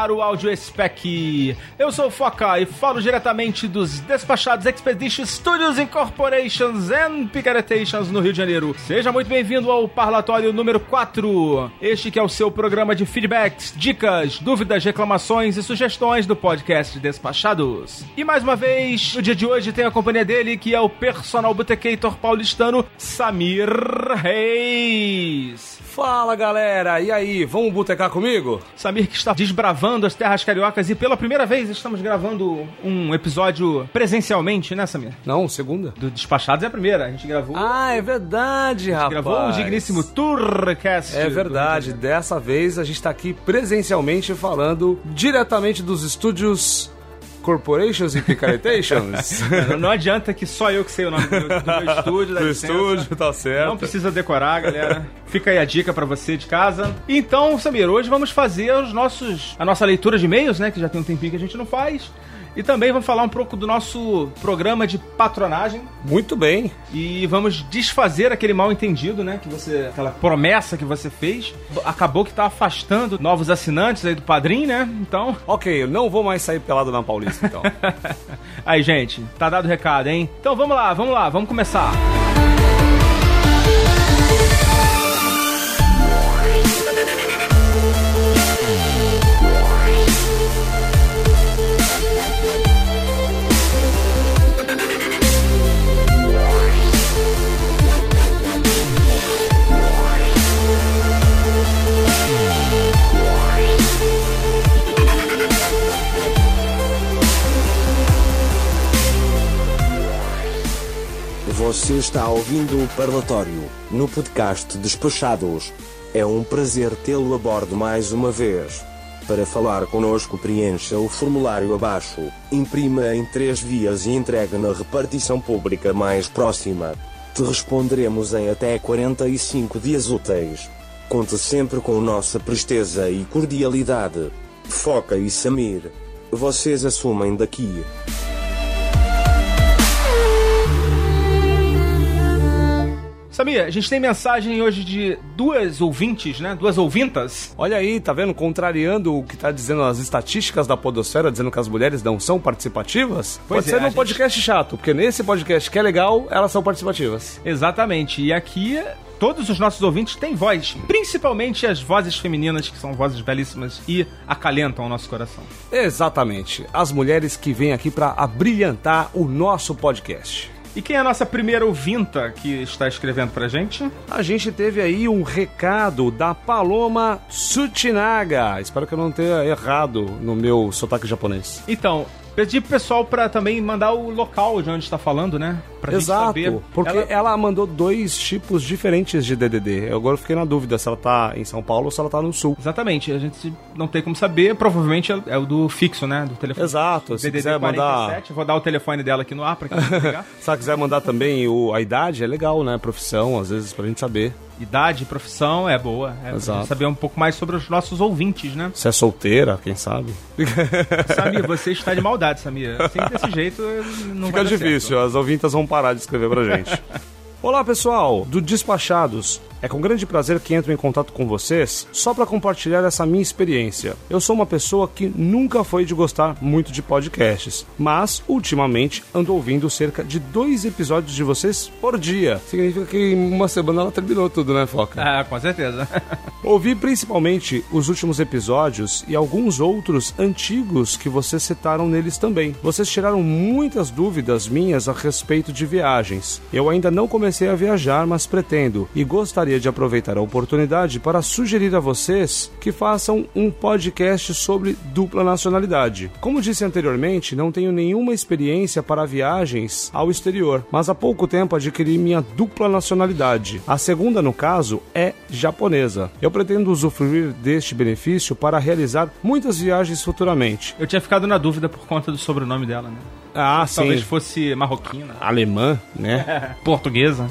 caro áudio spec. Eu sou o Foca e falo diretamente dos despachados Expedition Studios Incorporations and Picaretations no Rio de Janeiro. Seja muito bem-vindo ao parlatório número 4. Este que é o seu programa de feedbacks, dicas, dúvidas, reclamações e sugestões do podcast Despachados. E mais uma vez, no dia de hoje tem a companhia dele, que é o personal botecator paulistano Samir Reis. Fala galera, e aí, vamos botecar comigo? Samir que está desbravando as terras cariocas e pela primeira vez estamos gravando um episódio presencialmente, né, Samir? Não, segunda. Do Despachados é a primeira, a gente gravou. Ah, é verdade, rapaz. Gravou um digníssimo Tourcast. É verdade, dessa vez a gente está aqui presencialmente falando diretamente dos estúdios Corporations e Picaretations? não, não adianta que só eu que sei o nome do, do meu estúdio. do estúdio, tá certo. Não precisa decorar, galera. Fica aí a dica para você de casa. Então, Samir, hoje vamos fazer os nossos a nossa leitura de e-mails, né, que já tem um tempinho que a gente não faz. E também vamos falar um pouco do nosso programa de patronagem. Muito bem. E vamos desfazer aquele mal entendido, né? Que você. aquela promessa que você fez. Acabou que tá afastando novos assinantes aí do padrinho, né? Então. Ok, eu não vou mais sair pelado na Paulista, então. aí, gente, tá dado o recado, hein? Então vamos lá, vamos lá, vamos começar. Música está ouvindo o Parlatório, no podcast Despachados. É um prazer tê-lo a bordo mais uma vez. Para falar conosco, preencha o formulário abaixo, imprima em três vias e entregue na repartição pública mais próxima. Te responderemos em até 45 dias úteis. Conte sempre com nossa presteza e cordialidade. Foca e Samir. Vocês assumem daqui. Samir, a gente tem mensagem hoje de duas ouvintes, né? Duas ouvintas. Olha aí, tá vendo? Contrariando o que tá dizendo as estatísticas da podosfera, dizendo que as mulheres não são participativas. Pois Pode é, ser num gente... podcast chato, porque nesse podcast que é legal, elas são participativas. Exatamente. E aqui todos os nossos ouvintes têm voz, principalmente as vozes femininas, que são vozes belíssimas e acalentam o nosso coração. Exatamente. As mulheres que vêm aqui para abrilhantar o nosso podcast. E quem é a nossa primeira ouvinta que está escrevendo pra gente? A gente teve aí um recado da Paloma Tsutinaga. Espero que eu não tenha errado no meu sotaque japonês. Então, Pedi pro pessoal pra também mandar o local de onde está falando, né? Pra Exato, saber. porque ela... ela... mandou dois tipos diferentes de DDD. Eu agora fiquei na dúvida se ela tá em São Paulo ou se ela tá no Sul. Exatamente, a gente não tem como saber, provavelmente é o do fixo, né? Do telefone. Exato, se DDD quiser 47. mandar... Vou dar o telefone dela aqui no ar pra quem pegar. se ela quiser mandar também o, a idade, é legal, né? Profissão, às vezes, pra gente saber idade, profissão é boa. É Exato. saber um pouco mais sobre os nossos ouvintes, né? Se é solteira, quem sabe? Samir, você está de maldade, Samir. Assim, desse jeito, não Fica difícil, certo. as ouvintas vão parar de escrever pra gente. Olá pessoal, do Despachados. É com grande prazer que entro em contato com vocês só para compartilhar essa minha experiência. Eu sou uma pessoa que nunca foi de gostar muito de podcasts, mas ultimamente ando ouvindo cerca de dois episódios de vocês por dia. Significa que em uma semana ela terminou tudo, né, Foca? Ah, com certeza. Ouvi principalmente os últimos episódios e alguns outros antigos que vocês citaram neles também. Vocês tiraram muitas dúvidas minhas a respeito de viagens. Eu ainda não comecei a viajar, mas pretendo e gostaria gostaria de aproveitar a oportunidade para sugerir a vocês que façam um podcast sobre dupla nacionalidade. Como disse anteriormente, não tenho nenhuma experiência para viagens ao exterior, mas há pouco tempo adquiri minha dupla nacionalidade. A segunda, no caso, é japonesa. Eu pretendo usufruir deste benefício para realizar muitas viagens futuramente. Eu tinha ficado na dúvida por conta do sobrenome dela, né? Ah, Talvez sim. Talvez fosse marroquina. Alemã, né? Portuguesa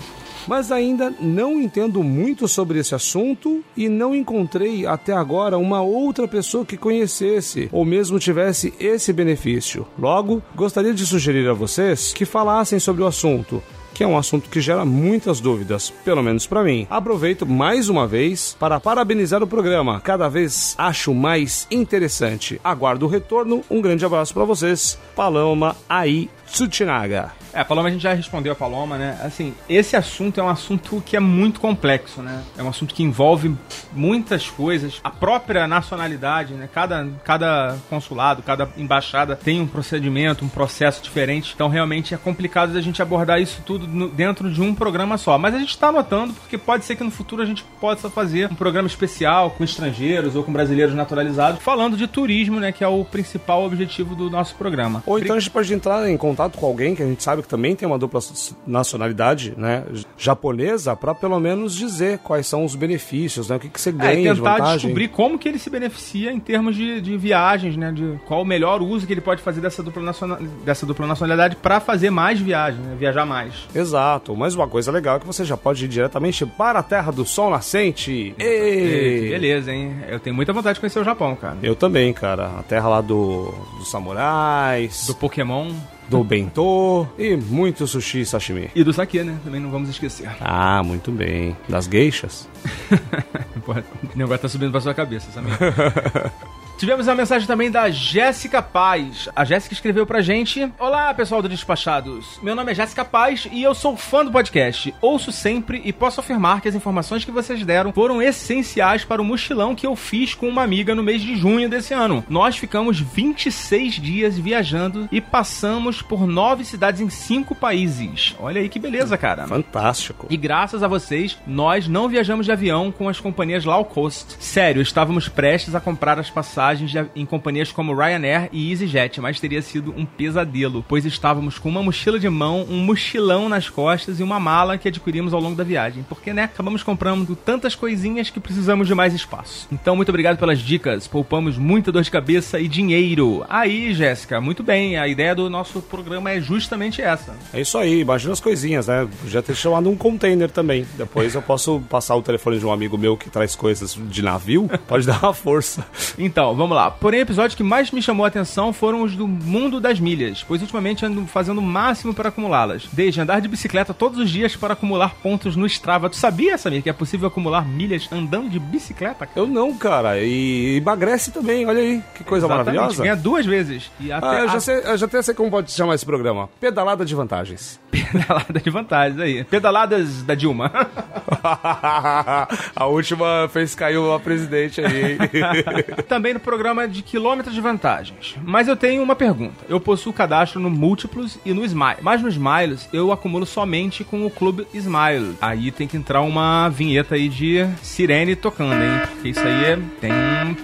mas ainda não entendo muito sobre esse assunto e não encontrei até agora uma outra pessoa que conhecesse ou mesmo tivesse esse benefício. Logo, gostaria de sugerir a vocês que falassem sobre o assunto que é um assunto que gera muitas dúvidas, pelo menos para mim. Aproveito mais uma vez para parabenizar o programa, cada vez acho mais interessante. Aguardo o retorno, um grande abraço para vocês. Paloma aí Tsuchinaga. É, a Paloma a gente já respondeu a Paloma, né? Assim, esse assunto é um assunto que é muito complexo, né? É um assunto que envolve muitas coisas. A própria nacionalidade, né? Cada, cada consulado, cada embaixada tem um procedimento, um processo diferente. Então, realmente é complicado a gente abordar isso tudo no, dentro de um programa só. Mas a gente está anotando porque pode ser que no futuro a gente possa fazer um programa especial com estrangeiros ou com brasileiros naturalizados, falando de turismo, né? Que é o principal objetivo do nosso programa. Ou então a gente pode entrar em contato com alguém que a gente sabe que também tem uma dupla nacionalidade, né, japonesa, para pelo menos dizer quais são os benefícios, né, o que, que você ganha é, de vantagem. descobrir como que ele se beneficia em termos de, de viagens, né, de qual o melhor uso que ele pode fazer dessa dupla, nacional, dessa dupla nacionalidade para fazer mais viagens, né, viajar mais. Exato, mas uma coisa legal é que você já pode ir diretamente para a Terra do Sol Nascente. Ei! Beleza, hein? Eu tenho muita vontade de conhecer o Japão, cara. Eu também, cara. A terra lá do, dos samurais. Do Pokémon do bentô e muito sushi e sashimi. E do sake, né? Também não vamos esquecer. Ah, muito bem. Das geixas? O negócio tá subindo pra sua cabeça, sabe? Tivemos a mensagem também da Jéssica Paz. A Jéssica escreveu pra gente: Olá, pessoal do Despachados. Meu nome é Jéssica Paz e eu sou fã do podcast. Ouço sempre e posso afirmar que as informações que vocês deram foram essenciais para o mochilão que eu fiz com uma amiga no mês de junho desse ano. Nós ficamos 26 dias viajando e passamos por nove cidades em cinco países. Olha aí que beleza, cara. Fantástico. E graças a vocês, nós não viajamos de avião com as companhias low cost. Sério, estávamos prestes a comprar as passagens viagens em companhias como Ryanair e EasyJet, mas teria sido um pesadelo, pois estávamos com uma mochila de mão, um mochilão nas costas e uma mala que adquirimos ao longo da viagem, porque, né, acabamos comprando tantas coisinhas que precisamos de mais espaço. Então, muito obrigado pelas dicas, poupamos muita dor de cabeça e dinheiro. Aí, Jéssica, muito bem, a ideia do nosso programa é justamente essa. É isso aí, imagina as coisinhas, né? Já ter chamado um container também. Depois eu posso passar o telefone de um amigo meu que traz coisas de navio, pode dar uma força. Então, vamos lá. Porém, episódios que mais me chamou a atenção foram os do mundo das milhas, pois ultimamente ando fazendo o máximo para acumulá-las. Desde andar de bicicleta todos os dias para acumular pontos no Strava. Tu sabia, Samir, que é possível acumular milhas andando de bicicleta? Eu não, cara. E emagrece também, olha aí. Que coisa Exatamente. maravilhosa. Ganha duas vezes. E até ah, eu, já sei, eu já até sei como pode chamar esse programa. Pedalada de vantagens. Pedalada de vantagens, aí. Pedaladas da Dilma. a última fez cair a presidente aí. Também no programa de quilômetros de vantagens. Mas eu tenho uma pergunta. Eu possuo cadastro no Múltiplos e no Smile. Mas no Smiles eu acumulo somente com o Clube Smile. Aí tem que entrar uma vinheta aí de sirene tocando, hein? Porque isso aí é, tem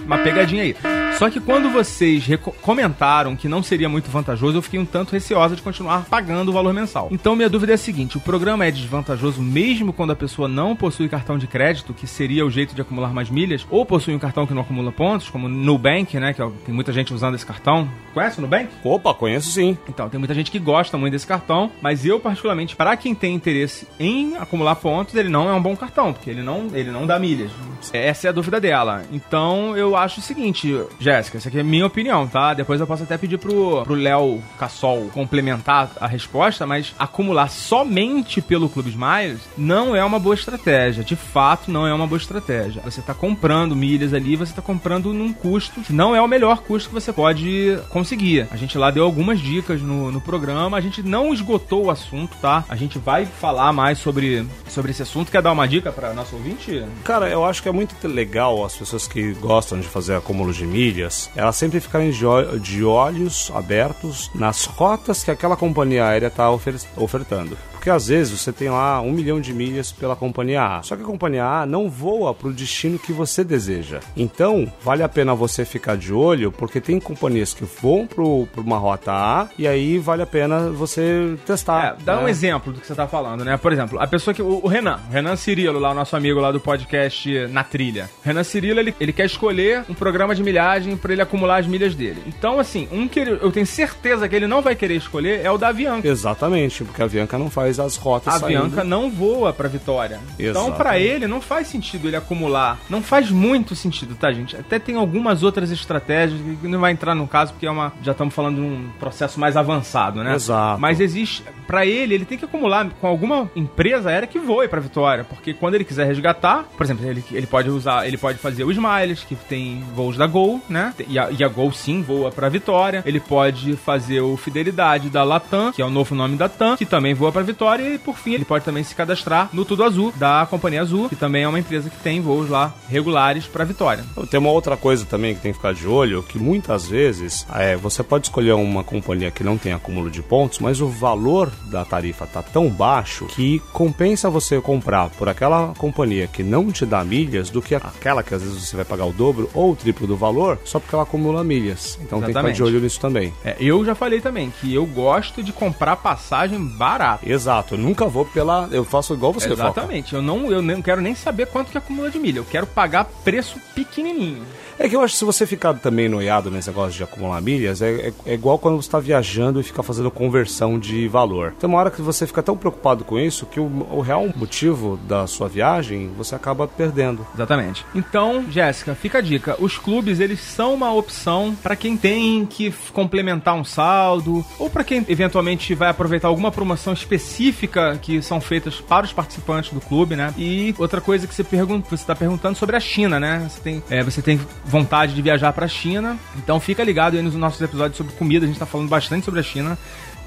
uma pegadinha aí. Só que quando vocês comentaram que não seria muito vantajoso, eu fiquei um tanto receosa de continuar pagando o valor mensal. Então minha dúvida é a seguinte: o programa é desvantajoso mesmo quando a pessoa não possui cartão de crédito, que seria o jeito de acumular mais milhas, ou possui um cartão que não acumula pontos, como Nubank, né? Que é tem muita gente usando esse cartão. Conhece o Nubank? Opa, conheço sim. Então, tem muita gente que gosta muito desse cartão, mas eu, particularmente, para quem tem interesse em acumular pontos, ele não é um bom cartão, porque ele não, ele não dá milhas. Essa é a dúvida dela. Então, eu acho o seguinte, Jéssica, essa aqui é minha opinião, tá? Depois eu posso até pedir pro Léo Cassol complementar a resposta, mas acumular somente pelo Clube Smiles não é uma boa estratégia. De fato, não é uma boa estratégia. Você está comprando milhas ali, você está comprando num custo que não é o melhor custo que você pode conseguir. A gente lá deu algumas dicas no, no programa, a gente não esgotou o assunto, tá? A gente vai falar mais sobre, sobre esse assunto. Quer dar uma dica para nosso ouvinte? Cara, eu acho que é muito legal as pessoas que gostam de fazer acúmulo de milhas, elas sempre ficarem de, olhos abertos nas rotas que aquela companhia aérea está ofer ofertando. Porque às vezes você tem lá um milhão de milhas pela companhia A. Só que a companhia A não voa para o destino que você deseja. Então, vale a pena você ficar de olho, porque tem companhias que voam para uma rota A e aí vale a pena você testar. É, dá né? um exemplo do que você está falando, né? Por exemplo, a pessoa que. O, o Renan, o Renan Cirilo, lá, o nosso amigo lá do podcast Na Trilha. O Renan Cirilo, ele, ele quer escolher um programa de milhagem para ele acumular as milhas dele. Então, assim, um que ele, eu tenho certeza que ele não vai querer escolher é o da Avianca. Exatamente, porque a Avianca não faz as rotas A saindo. Bianca não voa pra Vitória. Então, para ele, não faz sentido ele acumular. Não faz muito sentido, tá, gente? Até tem algumas outras estratégias que não vai entrar no caso, porque é uma. Já estamos falando de um processo mais avançado, né? Exato. Mas existe. pra ele, ele tem que acumular com alguma empresa aérea que voe pra Vitória, porque quando ele quiser resgatar, por exemplo, ele, ele pode usar, ele pode fazer o Smiles, que tem voos da Gol, né? E a, e a Gol sim voa pra Vitória. Ele pode fazer o Fidelidade da Latam, que é o novo nome da TAM, que também voa pra Vitória. E por fim, ele pode também se cadastrar no Tudo Azul, da Companhia Azul, que também é uma empresa que tem voos lá regulares pra Vitória. Tem uma outra coisa também que tem que ficar de olho, que muitas vezes é, você pode escolher uma companhia que não tem acúmulo de pontos, mas o valor da tarifa tá tão baixo que compensa você comprar por aquela companhia que não te dá milhas do que aquela que às vezes você vai pagar o dobro ou o triplo do valor só porque ela acumula milhas. Então tem que ficar de olho nisso também. É, eu já falei também que eu gosto de comprar passagem barata. Exato, eu nunca vou pela. Eu faço igual você, Exatamente, Foca. eu não, eu não quero nem saber quanto que acumula de milha. Eu quero pagar preço pequenininho. É que eu acho que se você ficar também noiado nesse negócio de acumular milhas, é, é, é igual quando você está viajando e fica fazendo conversão de valor. Tem uma hora que você fica tão preocupado com isso que o, o real motivo da sua viagem você acaba perdendo. Exatamente. Então, Jéssica, fica a dica. Os clubes, eles são uma opção para quem tem que complementar um saldo ou para quem eventualmente vai aproveitar alguma promoção específica que são feitas para os participantes do clube, né? E outra coisa que você pergunta, você está perguntando sobre a China, né? Você tem, é, você tem vontade de viajar para a China. Então fica ligado aí nos nossos episódios sobre comida, a gente está falando bastante sobre a China.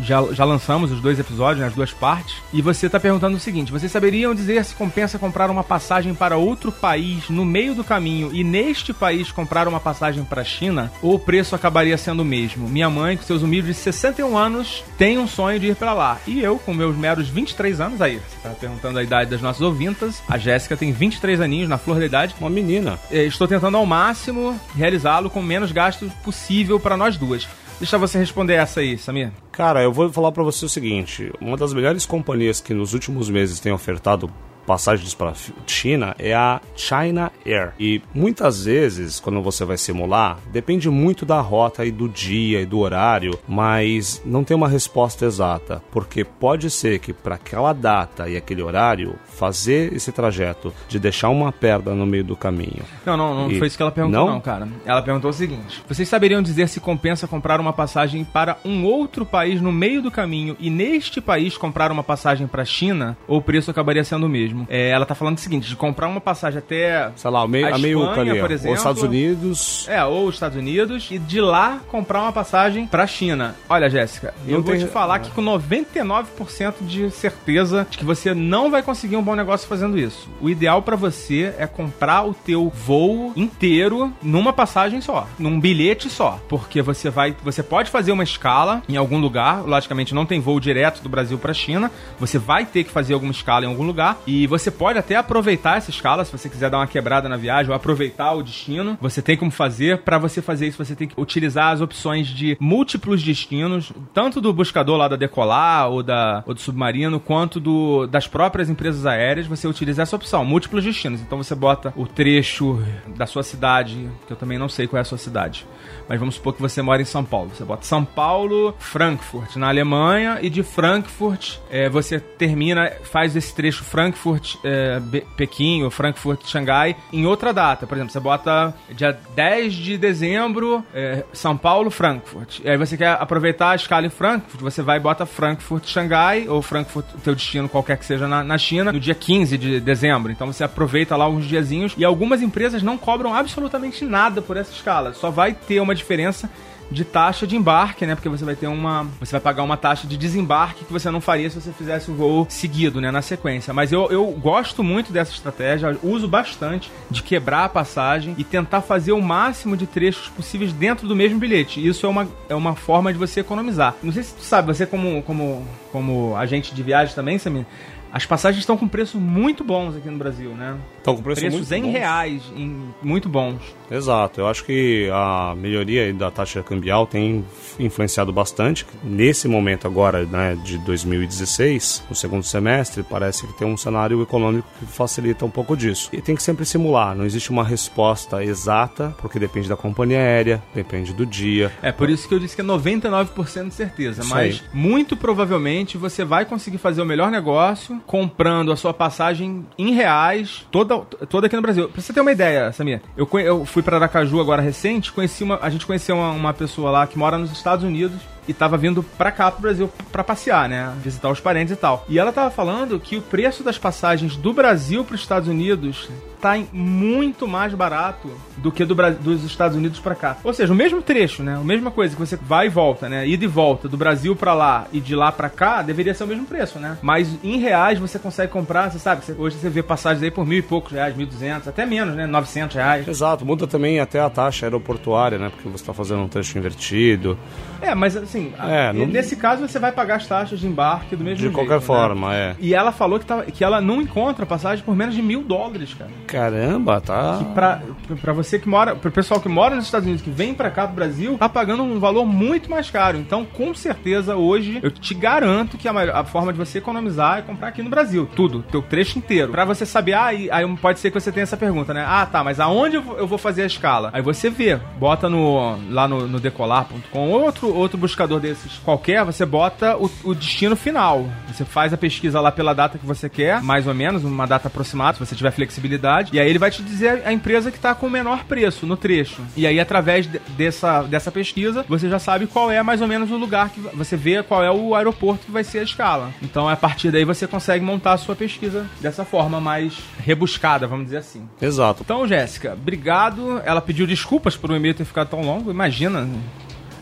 Já, já lançamos os dois episódios, né, as duas partes. E você está perguntando o seguinte: vocês saberiam dizer se compensa comprar uma passagem para outro país no meio do caminho e neste país comprar uma passagem para a China? Ou o preço acabaria sendo o mesmo? Minha mãe, com seus humildes 61 anos, tem um sonho de ir para lá. E eu, com meus meros 23 anos, aí, você está perguntando a idade das nossas ouvintas. A Jéssica tem 23 aninhos, na flor da idade. Uma menina. É, estou tentando ao máximo realizá-lo com menos gasto possível para nós duas. Deixa você responder essa aí, Samir. Cara, eu vou falar para você o seguinte: uma das melhores companhias que nos últimos meses tem ofertado passagens para China é a China Air. E muitas vezes, quando você vai simular, depende muito da rota e do dia e do horário, mas não tem uma resposta exata, porque pode ser que para aquela data e aquele horário fazer esse trajeto de deixar uma perda no meio do caminho. Não, não, não e... foi isso que ela perguntou, não? não, cara. Ela perguntou o seguinte: vocês saberiam dizer se compensa comprar uma passagem para um outro país no meio do caminho e neste país comprar uma passagem para China ou o preço acabaria sendo o mesmo? Mesmo. É, ela tá falando o seguinte: de comprar uma passagem até. Sei lá, a, meio, a, Espanha, ali, por exemplo. Ou Estados Unidos. É, ou os Estados Unidos. E de lá comprar uma passagem pra China. Olha, Jéssica, eu vou te falar ah. que com 99% de certeza de que você não vai conseguir um bom negócio fazendo isso. O ideal para você é comprar o teu voo inteiro numa passagem só, num bilhete só, porque você vai, você pode fazer uma escala em algum lugar, logicamente não tem voo direto do Brasil para China, você vai ter que fazer alguma escala em algum lugar e você pode até aproveitar essa escala, se você quiser dar uma quebrada na viagem ou aproveitar o destino. Você tem como fazer. Para você fazer isso, você tem que utilizar as opções de múltiplos destinos, tanto do buscador lá da Decolar ou, da, ou do Submarino, quanto do, das próprias empresas aéreas. Você utiliza essa opção, múltiplos destinos. Então você bota o trecho da sua cidade, que eu também não sei qual é a sua cidade mas vamos supor que você mora em São Paulo. Você bota São Paulo, Frankfurt, na Alemanha, e de Frankfurt é, você termina, faz esse trecho Frankfurt, é, Pequim ou Frankfurt, Xangai, em outra data. Por exemplo, você bota dia 10 de dezembro, é, São Paulo, Frankfurt. E aí você quer aproveitar a escala em Frankfurt, você vai e bota Frankfurt, Xangai, ou Frankfurt, teu destino qualquer que seja na, na China, no dia 15 de dezembro. Então você aproveita lá uns diazinhos, e algumas empresas não cobram absolutamente nada por essa escala. Só vai ter uma diferença de taxa de embarque, né? Porque você vai ter uma. Você vai pagar uma taxa de desembarque que você não faria se você fizesse o voo seguido, né? Na sequência. Mas eu, eu gosto muito dessa estratégia, uso bastante de quebrar a passagem e tentar fazer o máximo de trechos possíveis dentro do mesmo bilhete. Isso é uma, é uma forma de você economizar. Não sei se tu sabe, você como, como, como agente de viagem também, Samir, as passagens estão com preços muito bons aqui no Brasil, né? Estão com preço preços em bons. reais, em muito bons. Exato. Eu acho que a melhoria da taxa cambial tem influenciado bastante. Nesse momento agora, né, de 2016, no segundo semestre, parece que tem um cenário econômico que facilita um pouco disso. E tem que sempre simular. Não existe uma resposta exata, porque depende da companhia aérea, depende do dia. É por isso que eu disse que é 99% de certeza. Isso mas aí. muito provavelmente você vai conseguir fazer o melhor negócio comprando a sua passagem em reais, toda, toda aqui no Brasil. Pra você ter uma ideia, Samir, eu, eu fui para Aracaju agora recente, conheci uma, a gente conheceu uma, uma pessoa lá que mora nos Estados Unidos e tava vindo pra cá pro Brasil pra passear, né? Visitar os parentes e tal. E ela tava falando que o preço das passagens do Brasil pros Estados Unidos tá muito mais barato do que do Bra- dos Estados Unidos pra cá. Ou seja, o mesmo trecho, né? A mesma coisa que você vai e volta, né? Ida e volta do Brasil pra lá e de lá pra cá deveria ser o mesmo preço, né? Mas em reais você consegue comprar, você sabe, hoje você vê passagens aí por mil e poucos reais, mil duzentos, até menos, né? 900 reais. Exato, muda também até a taxa aeroportuária, né? Porque você está fazendo um trecho invertido. É, mas assim, É, não- nesse caso você vai pagar as taxas de embarque do mesmo De jeito. qualquer né? forma, é. E ela falou que, tá, que ela não encontra passagem por menos de mil dólares, cara. Caramba, tá. Pra, pra você que mora, pro pessoal que mora nos Estados Unidos, que vem pra cá pro Brasil, tá pagando um valor muito mais caro. Então, com certeza, hoje, eu te garanto que a, maior- a forma de você economizar é comprar aqui no Brasil. Tudo, teu trecho inteiro. Pra você saber, ah, e- aí pode ser que você tenha essa pergunta, né? Ah, tá, mas aonde eu vou, eu vou fazer a escala? Aí você vê, bota no, lá no, no decolar.com ou outro, outro buscador desses qualquer, você bota o, o destino final. Você faz a pesquisa lá pela data que você quer, mais ou menos, uma data aproximada, se você tiver flexibilidade. E aí ele vai te dizer a empresa que está com o menor preço no trecho. E aí, através de- dessa, dessa pesquisa, você já sabe qual é mais ou menos o lugar que você vê qual é o aeroporto que vai ser a escala. Então, a partir daí, você consegue montar a sua pesquisa dessa forma mais rebuscada, vamos dizer assim. Exato. Então, Jéssica, obrigado. Ela pediu desculpas por o e-mail ter ficado tão longo. Imagina,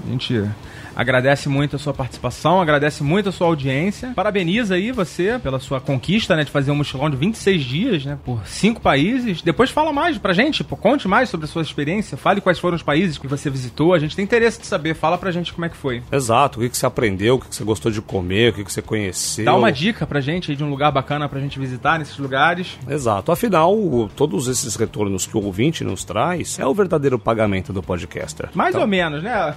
gente agradece muito a sua participação, agradece muito a sua audiência. Parabeniza aí você pela sua conquista, né, de fazer um mochilão de 26 dias, né, por cinco países. Depois fala mais pra gente, pô, conte mais sobre a sua experiência, fale quais foram os países que você visitou. A gente tem interesse de saber, fala pra gente como é que foi. Exato. O que, que você aprendeu, o que, que você gostou de comer, o que, que você conheceu. Dá uma dica pra gente aí de um lugar bacana pra gente visitar nesses lugares. Exato. Afinal, todos esses retornos que o ouvinte nos traz é o verdadeiro pagamento do podcaster. Mais Então, ou menos, né?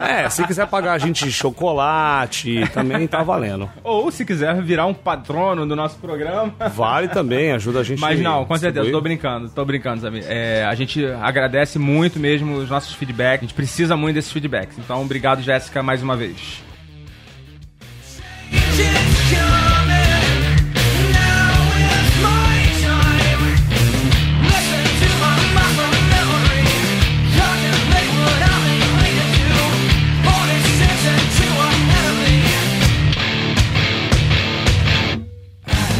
É, se quiser pagar a gente chocolate, também tá valendo. Ou se quiser virar um patrono do nosso programa. Vale também, ajuda a gente Mas não, com certeza, tô brincando, tô brincando, sabe? É, a gente agradece muito mesmo os nossos feedbacks, a gente precisa muito desses feedbacks. Então, obrigado, Jéssica, mais uma vez.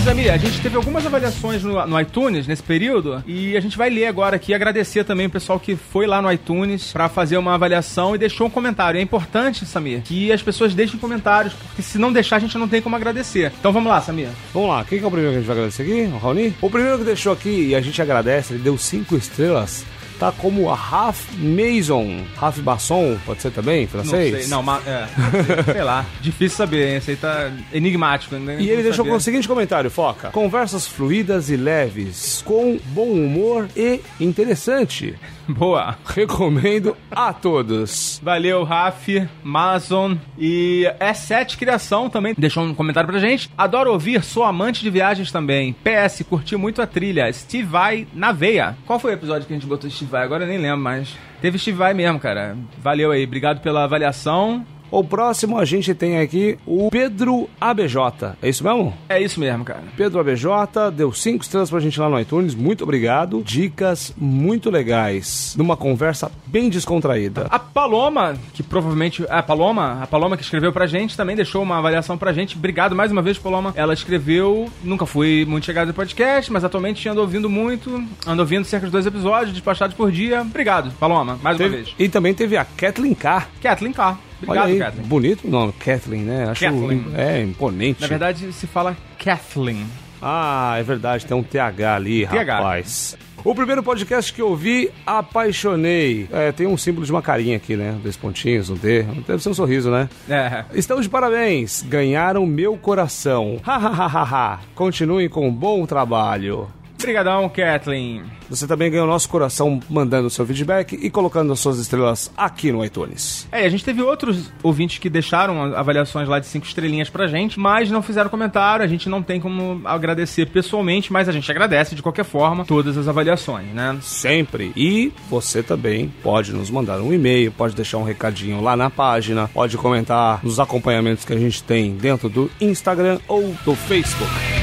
Zamir, a gente teve algumas avaliações no, no iTunes nesse período e a gente vai ler agora aqui, agradecer também o pessoal que foi lá no iTunes pra fazer uma avaliação e deixou um comentário. É importante, Samir, que as pessoas deixem comentários, porque se não deixar a gente não tem como agradecer. Então vamos lá, Samir. Vamos lá, quem que é o primeiro que a gente vai agradecer aqui? O Raoni? O primeiro que deixou aqui, e a gente agradece, ele deu cinco estrelas, tá como a Raf Maison. Raf Basson, pode ser também, Não francês? sei, não, mas, é, sei lá, difícil saber, hein? Esse aí tá enigmático. né? E ele Não deixou saber. o seguinte comentário, Foca. Conversas fluidas e leves, com bom humor e interessante. Boa. Recomendo a todos. Valeu, Raf, Amazon e S7 Criação também deixou um comentário pra gente. Adoro ouvir, sou amante de viagens também. PS, curti muito a trilha. Steve Vai na veia. Qual foi o episódio que a gente botou Steve Vai? Agora eu nem lembro mais. Teve Steve Vai mesmo, cara. Valeu aí, obrigado pela avaliação. O próximo a gente tem aqui o Pedro ABJ. É isso mesmo? É isso mesmo, cara. Pedro ABJ deu cinco estrelas pra gente lá no iTunes. Muito obrigado. Dicas muito legais. Numa conversa bem descontraída. A Paloma, que provavelmente. A Paloma, a Paloma que escreveu pra gente, também deixou uma avaliação pra gente. Obrigado mais uma vez, Paloma. Ela escreveu. Nunca fui muito chegado no podcast, mas atualmente ando ouvindo muito. Ando ouvindo cerca de dois episódios, despachados por dia. Obrigado, Paloma, mais uma Teve- vez. e também teve a Kathleen K. Kathleen K. Obrigado, Olha aí, Kathleen. bonito o nome, Kathleen, né? Acho Kathleen. é imponente. Na verdade, se fala Kathleen. Ah, é verdade, tem um TH ali, TH. rapaz. O primeiro podcast que eu vi, apaixonei. É, tem um símbolo de uma carinha aqui, né? Dois pontinhos, um D. Deve ser um sorriso, né? É. Estão de parabéns, ganharam meu coração. Ha ha ha ha ha. Continuem com um bom trabalho. Obrigadão, Kathleen. Você também ganhou nosso coração mandando seu feedback e colocando as suas estrelas aqui no iTunes. É, a gente teve outros ouvintes que deixaram avaliações lá de cinco estrelinhas pra gente, mas não fizeram comentário, a gente não tem como agradecer pessoalmente, mas a gente agradece de qualquer forma todas as avaliações, né? Sempre. E você também pode nos mandar um e-mail, pode deixar um recadinho lá na página, pode comentar nos acompanhamentos que a gente tem dentro do Instagram ou do Facebook.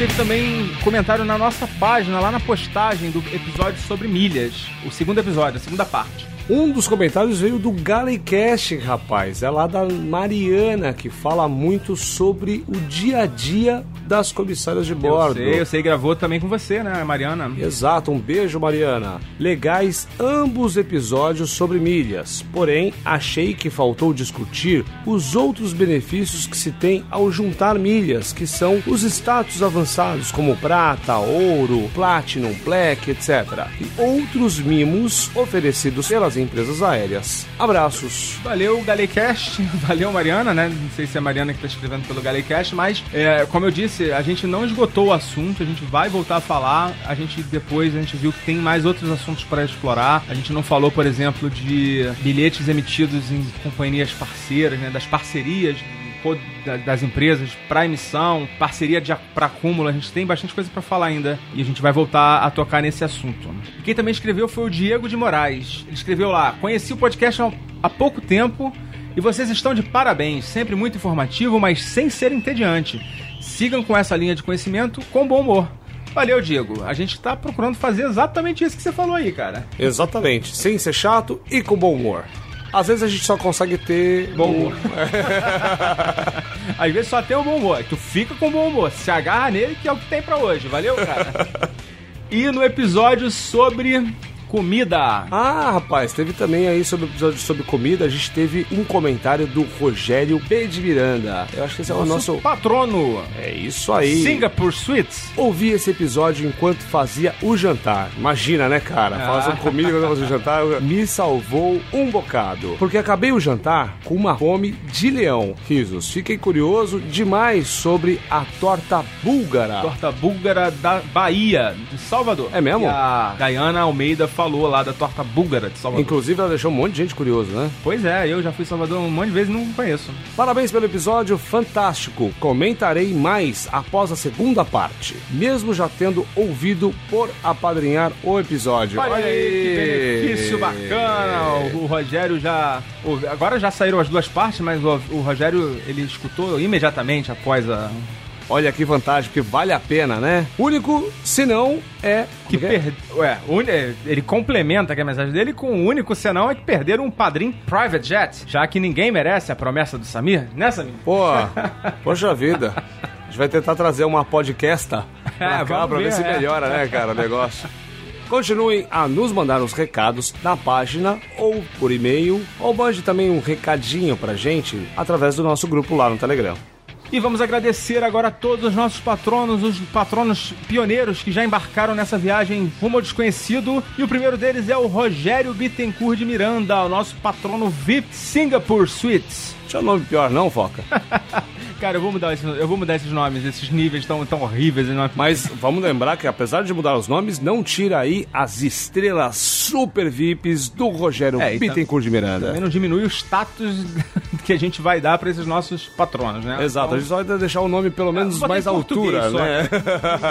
Teve também comentário na nossa página, lá na postagem do episódio sobre milhas. O segundo episódio, a segunda parte. Um dos comentários veio do Galecast, rapaz. É lá da Mariana, que fala muito sobre o dia a dia das comissárias de bordo. Eu sei, eu sei, gravou também com você, né, Mariana? Exato, um beijo, Mariana. Legais ambos episódios sobre milhas, porém achei que faltou discutir os outros benefícios que se tem ao juntar milhas, que são os status avançados como prata, ouro, platinum, black, etc. E outros mimos oferecidos pelas empresas aéreas. Abraços. Valeu, Galecast. Valeu, Mariana, né? Não sei se é a Mariana que tá escrevendo pelo Galecast, mas, é, como eu disse, a gente não esgotou o assunto, a gente vai voltar a falar. A gente depois, a gente viu que tem mais outros assuntos para explorar. A gente não falou, por exemplo, de bilhetes emitidos em companhias parceiras, né? Das parcerias das empresas para emissão, parceria para acúmulo, a gente tem bastante coisa para falar ainda e a gente vai voltar a tocar nesse assunto. Quem também escreveu foi o Diego de Moraes. Ele escreveu lá: "Conheci o podcast há pouco tempo e vocês estão de parabéns, sempre muito informativo, mas sem ser entediante. Sigam com essa linha de conhecimento com bom humor." Valeu, Diego. A gente tá procurando fazer exatamente isso que você falou aí, cara. Exatamente, sem ser chato e com bom humor. Às vezes a gente só consegue ter Bom humor. Às vezes só tem o bom humor. Tu fica com bom humor. Se agarra nele, que é o que tem pra hoje. Valeu, cara? e no episódio sobre comida. Ah, rapaz, teve também aí sobre o episódio sobre comida, a gente teve um comentário do Rogério B. de Miranda. Eu acho que esse é o nosso. patrono. É isso aí. Singapore Sweets. Ouvi esse episódio enquanto fazia o jantar. Imagina, né, cara? Ah. Falar sobre comida enquanto fazia o jantar me salvou um bocado. Porque acabei o jantar com uma fome de leão. Risos. Fiquei curioso demais sobre a torta búlgara. Torta búlgara da Bahia, de Salvador. É mesmo? E a Diana Almeida falou lá da torta búlgara de Salvador. Inclusive, ela deixou um monte de gente curioso, né? Pois é, eu já fui em Salvador um monte de vezes e não conheço. Parabéns pelo episódio fantástico. Comentarei mais após a segunda parte, mesmo já tendo ouvido por apadrinhar o episódio. Olha aí, que benefício bacana. O, o Rogério já. o- agora já saíram as duas partes, mas o, o Rogério ele escutou imediatamente após a. Olha que vantagem, porque vale a pena, né? Único, se não, é. Que é? per... Ué, uni- ele complementa aqui a mensagem dele com o único senão é que perderam um padrinho private jet, já que ninguém merece a promessa do Samir, né, Samir? Pô, poxa vida. A gente vai tentar trazer uma podcasta pra É, cá pra ver, ver, se é. melhora, né, cara, o negócio. Continuem a nos mandar os recados na página ou por e-mail, ou mande também um recadinho pra gente através do nosso grupo lá no Telegram. E vamos agradecer agora a todos os nossos patronos, os patronos pioneiros que já embarcaram nessa viagem rumo ao desconhecido. E o primeiro deles é o Rogério Bittencourt de Miranda, o nosso patrono VIP Singapore Suites. Tinha nome pior não, Foca? Cara, eu vou mudar esses, eu vou mudar esses nomes, esses níveis tão, tão horríveis. Né? Mas vamos lembrar que apesar de mudar os nomes, não tira aí as estrelas super VIPs do Rogério É, Bittencourt de Miranda. Também não diminui o status que a gente vai dar pra esses nossos patronos, né? Exato, a Então, gente só vai deixar o nome pelo menos botei mais altura, só, né?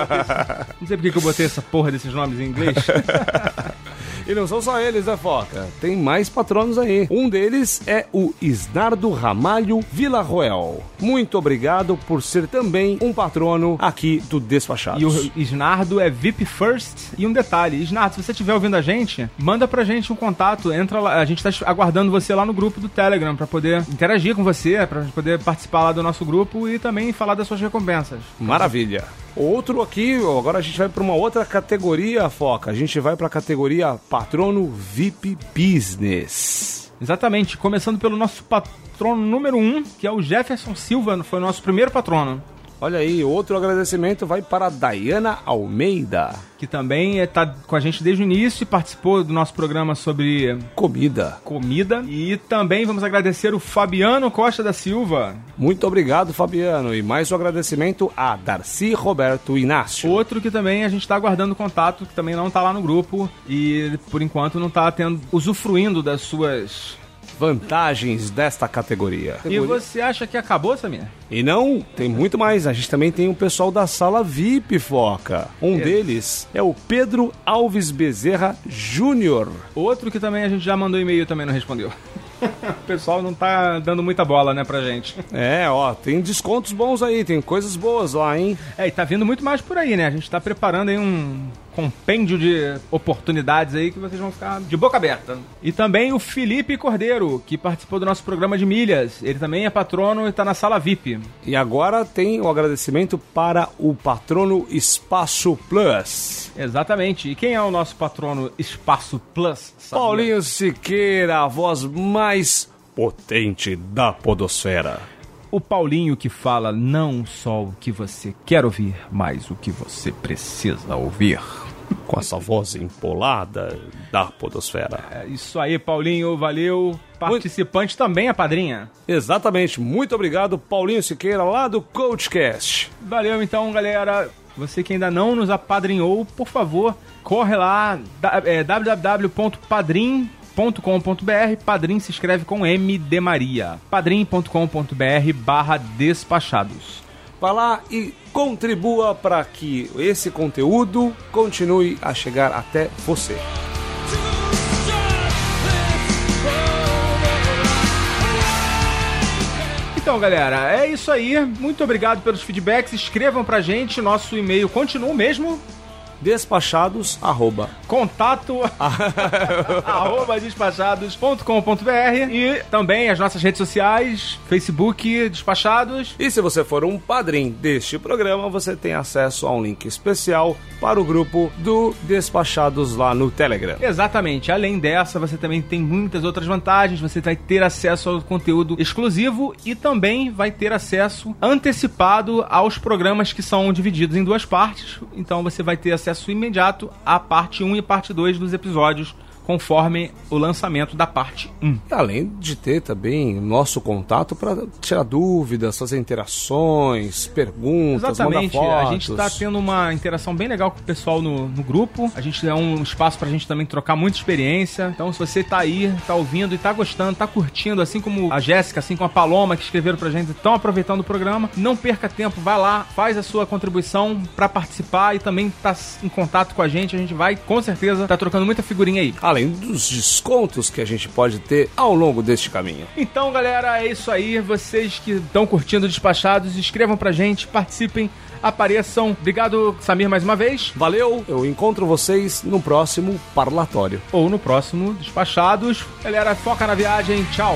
Não sei por que eu botei essa porra desses nomes em inglês. E não são só eles, né, Foca? Tem mais patronos aí. Um deles é o Isnardo Ramalho Villarroel. Muito obrigado por ser também um patrono aqui do Despachados. E o Isnardo é VIP First. E um detalhe, Isnardo, se você estiver ouvindo a gente, manda pra gente um contato. Entra lá, a gente tá aguardando você lá no grupo do Telegram pra poder interagir com você, pra poder participar lá do nosso grupo e também falar das suas recompensas. Maravilha. Outro aqui, agora a gente vai para uma outra categoria, Foca. A gente vai para a categoria Patrono VIP Business. Exatamente, começando pelo nosso patrono número 1, um, que é o Jefferson Silva, foi o nosso primeiro patrono. Olha aí, outro agradecimento vai para a Dayana Almeida. Que também está com a gente desde o início e participou do nosso programa sobre Comida. comida. E também vamos agradecer o Fabiano Costa da Silva, Muito obrigado, Fabiano. E mais um agradecimento a Darcy Roberto Inácio. Outro que também a gente está aguardando contato, que também não está lá no grupo e por enquanto não está tendo usufruindo das suas. Vantagens desta categoria. E você acha que acabou, Samir? E não, tem muito mais. A gente também tem o pessoal da sala VIP, Foca. Um deles é o Pedro Alves Bezerra Júnior. Outro que também a gente já mandou e-mail e também não respondeu. pessoal não tá dando muita bola, né, pra gente. É, ó, tem descontos bons aí, tem coisas boas lá, hein? É, e tá vindo muito mais por aí, né? A gente tá preparando aí um compêndio de oportunidades aí que vocês vão ficar de boca aberta. E também o Felipe Cordeiro, que participou do nosso programa de milhas. Ele também é patrono e tá na sala VIP. E agora tem o agradecimento para o patrono Espaço Plus. Exatamente. E quem é o nosso patrono Espaço Plus? Paulinho Siqueira, a voz mais potente da podosfera. O Paulinho que fala não só o que você quer ouvir, mas o que você precisa ouvir. Com essa voz empolada da podosfera. É isso aí, Paulinho, valeu. Participante também, a padrinha. Exatamente, muito obrigado, Paulinho Siqueira, lá do Coachcast. Valeu então, galera. Você que ainda não nos apadrinhou, por favor, corre lá, é, www.padrim.com.br Padrim se escreve com M de Maria. padrim.com.br barra despachados. Vá lá e contribua para que esse conteúdo continue a chegar até você. Então, galera, é isso aí. Muito obrigado pelos feedbacks. Escrevam pra gente. Nosso e-mail continua o mesmo. Despachados, arroba. Contato arroba despachados.com.br e também as nossas redes sociais, Facebook Despachados. E se você for um padrinho deste programa, você tem acesso a um link especial para o grupo do Despachados lá no Telegram. Exatamente. Além dessa, você também tem muitas outras vantagens. Você vai ter acesso ao conteúdo exclusivo e também vai ter acesso antecipado aos programas que são divididos em duas partes. Então você vai ter acesso imediato à parte 1 e parte 2 dos episódios, conforme o lançamento da parte 1. Além de ter também nosso contato para tirar dúvidas, fazer interações, perguntas, Exatamente, a gente está tendo uma interação bem legal com o pessoal no, no grupo. A gente é um espaço pra gente também trocar muita experiência. Então, se você tá aí, tá ouvindo e tá gostando, tá curtindo, assim como a Jéssica, assim como a Paloma que escreveram pra gente, estão aproveitando o programa, não perca tempo, vai lá, faz a sua contribuição pra participar e também tá em contato com a gente. A gente vai, com certeza, tá trocando muita figurinha aí. Além dos descontos que a gente pode ter ao longo deste caminho. Então, galera, é isso aí. Vocês que estão curtindo Despachados, escrevam pra gente, participem, apareçam. Obrigado, Samir, mais uma vez. Valeu, eu encontro vocês no próximo parlatório. ou no próximo Despachados. Galera, foca na viagem. Tchau.